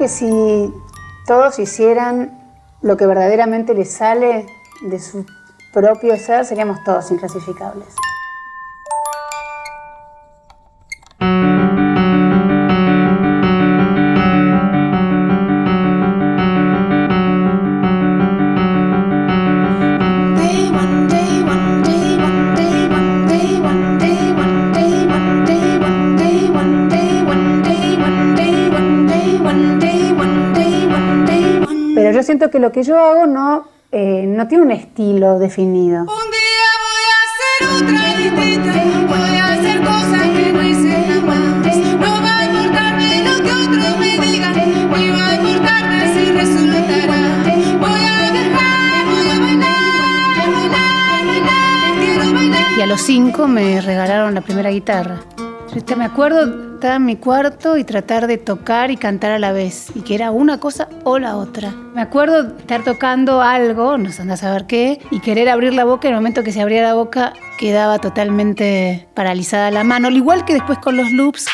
que si todos hicieran lo que verdaderamente les sale de su propio ser, seríamos todos inclasificables. Yo siento que lo que yo hago no, eh, no tiene un estilo definido. Un día voy a hacer otra distinta, voy a hacer cosas que no hice jamás. No va a importarme lo que otros me digan, ni va a importarme si resultará. Voy a viajar, voy a bailar, bailar, bailar, quiero bailar. Y a los cinco me regalaron la primera guitarra. Yo me acuerdo en mi cuarto y tratar de tocar y cantar a la vez, y que era una cosa o la otra. Me acuerdo estar tocando algo, no sé a saber qué, y querer abrir la boca, y en el momento que se abría la boca quedaba totalmente paralizada la mano, al igual que después con los loops.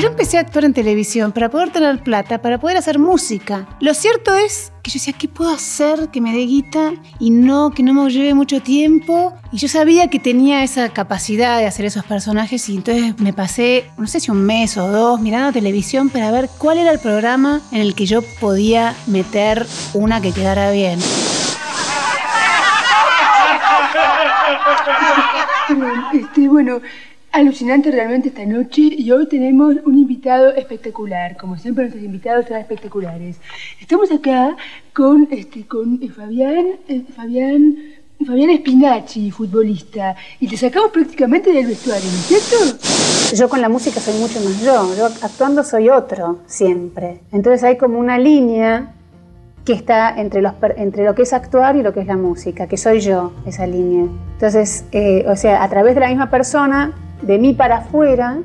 Yo empecé a actuar en televisión para poder tener plata, para poder hacer música. Lo cierto es que yo decía, ¿qué puedo hacer que me dé guita y no, que no me lleve mucho tiempo? Y yo sabía que tenía esa capacidad de hacer esos personajes y entonces me pasé, no sé si un mes o dos, mirando televisión para ver cuál era el programa en el que yo podía meter una que quedara bien. Este, bueno, alucinante realmente esta noche y hoy tenemos un invitado espectacular, como siempre nuestros invitados son espectaculares. Estamos acá con, este, con eh, Fabián, eh, Fabián, Fabián Spinacci, futbolista, y te sacamos prácticamente del vestuario, ¿no es cierto? Yo con la música soy mucho más yo, yo actuando soy otro siempre. Entonces hay como una línea que está entre, los, entre lo que es actuar y lo que es la música, que soy yo, esa línea. Entonces, eh, o sea, a través de la misma persona, de mí para afuera,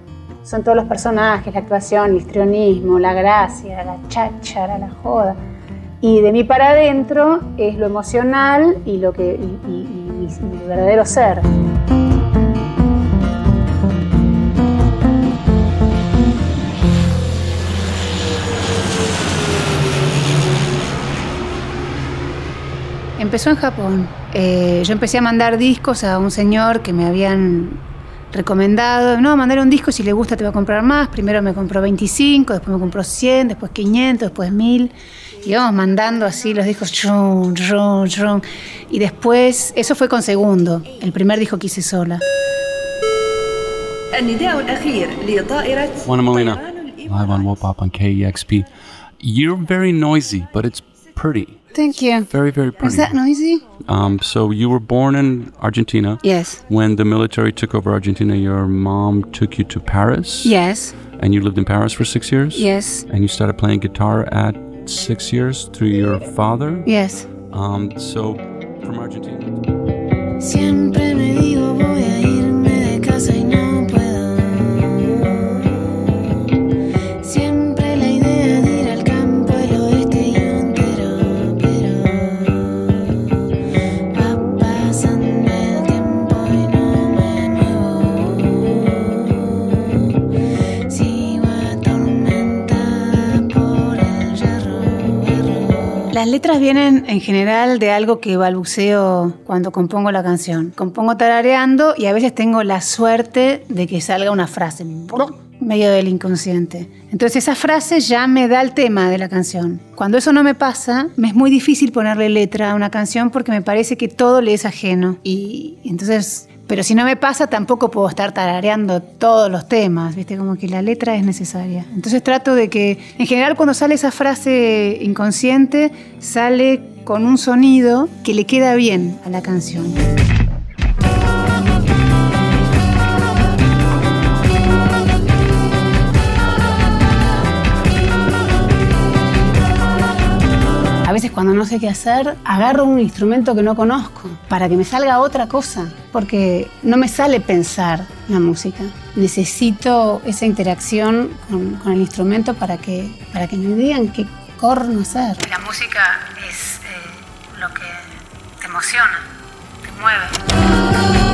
son todos los personajes, la actuación, el histrionismo, la gracia, la cháchara, la joda. Y de mí para adentro es lo emocional y, lo que, y, y- mi verdadero ser. Empezó en Japón. Eh, yo empecé a mandar discos a un señor que me habían recomendado, no, mandale un disco, si le gusta te va a comprar más, primero me compró 25, después me compró 100, después 500, después 1000, y íbamos mandando así los discos, chum, chum, chum. y después, eso fue con segundo, el primer disco que hice sola. Juana Molina, live on Wopop on KEXP. You're very noisy, but it's pretty. Thank you. Very, very pretty. Is that noisy? Um, so you were born in Argentina. Yes. When the military took over Argentina, your mom took you to Paris. Yes. And you lived in Paris for six years. Yes. And you started playing guitar at six years through your father. Yes. Um, so from Argentina. Las letras vienen en general de algo que balbuceo cuando compongo la canción. Compongo tarareando y a veces tengo la suerte de que salga una frase medio del inconsciente. Entonces esa frase ya me da el tema de la canción. Cuando eso no me pasa, me es muy difícil ponerle letra a una canción porque me parece que todo le es ajeno. Y entonces, pero si no me pasa, tampoco puedo estar tarareando todos los temas, ¿viste? Como que la letra es necesaria. Entonces trato de que, en general, cuando sale esa frase inconsciente, sale con un sonido que le queda bien a la canción. A veces cuando no sé qué hacer, agarro un instrumento que no conozco para que me salga otra cosa, porque no me sale pensar la música. Necesito esa interacción con, con el instrumento para que, para que me digan qué corno hacer. La música es lo que te emociona, te mueve.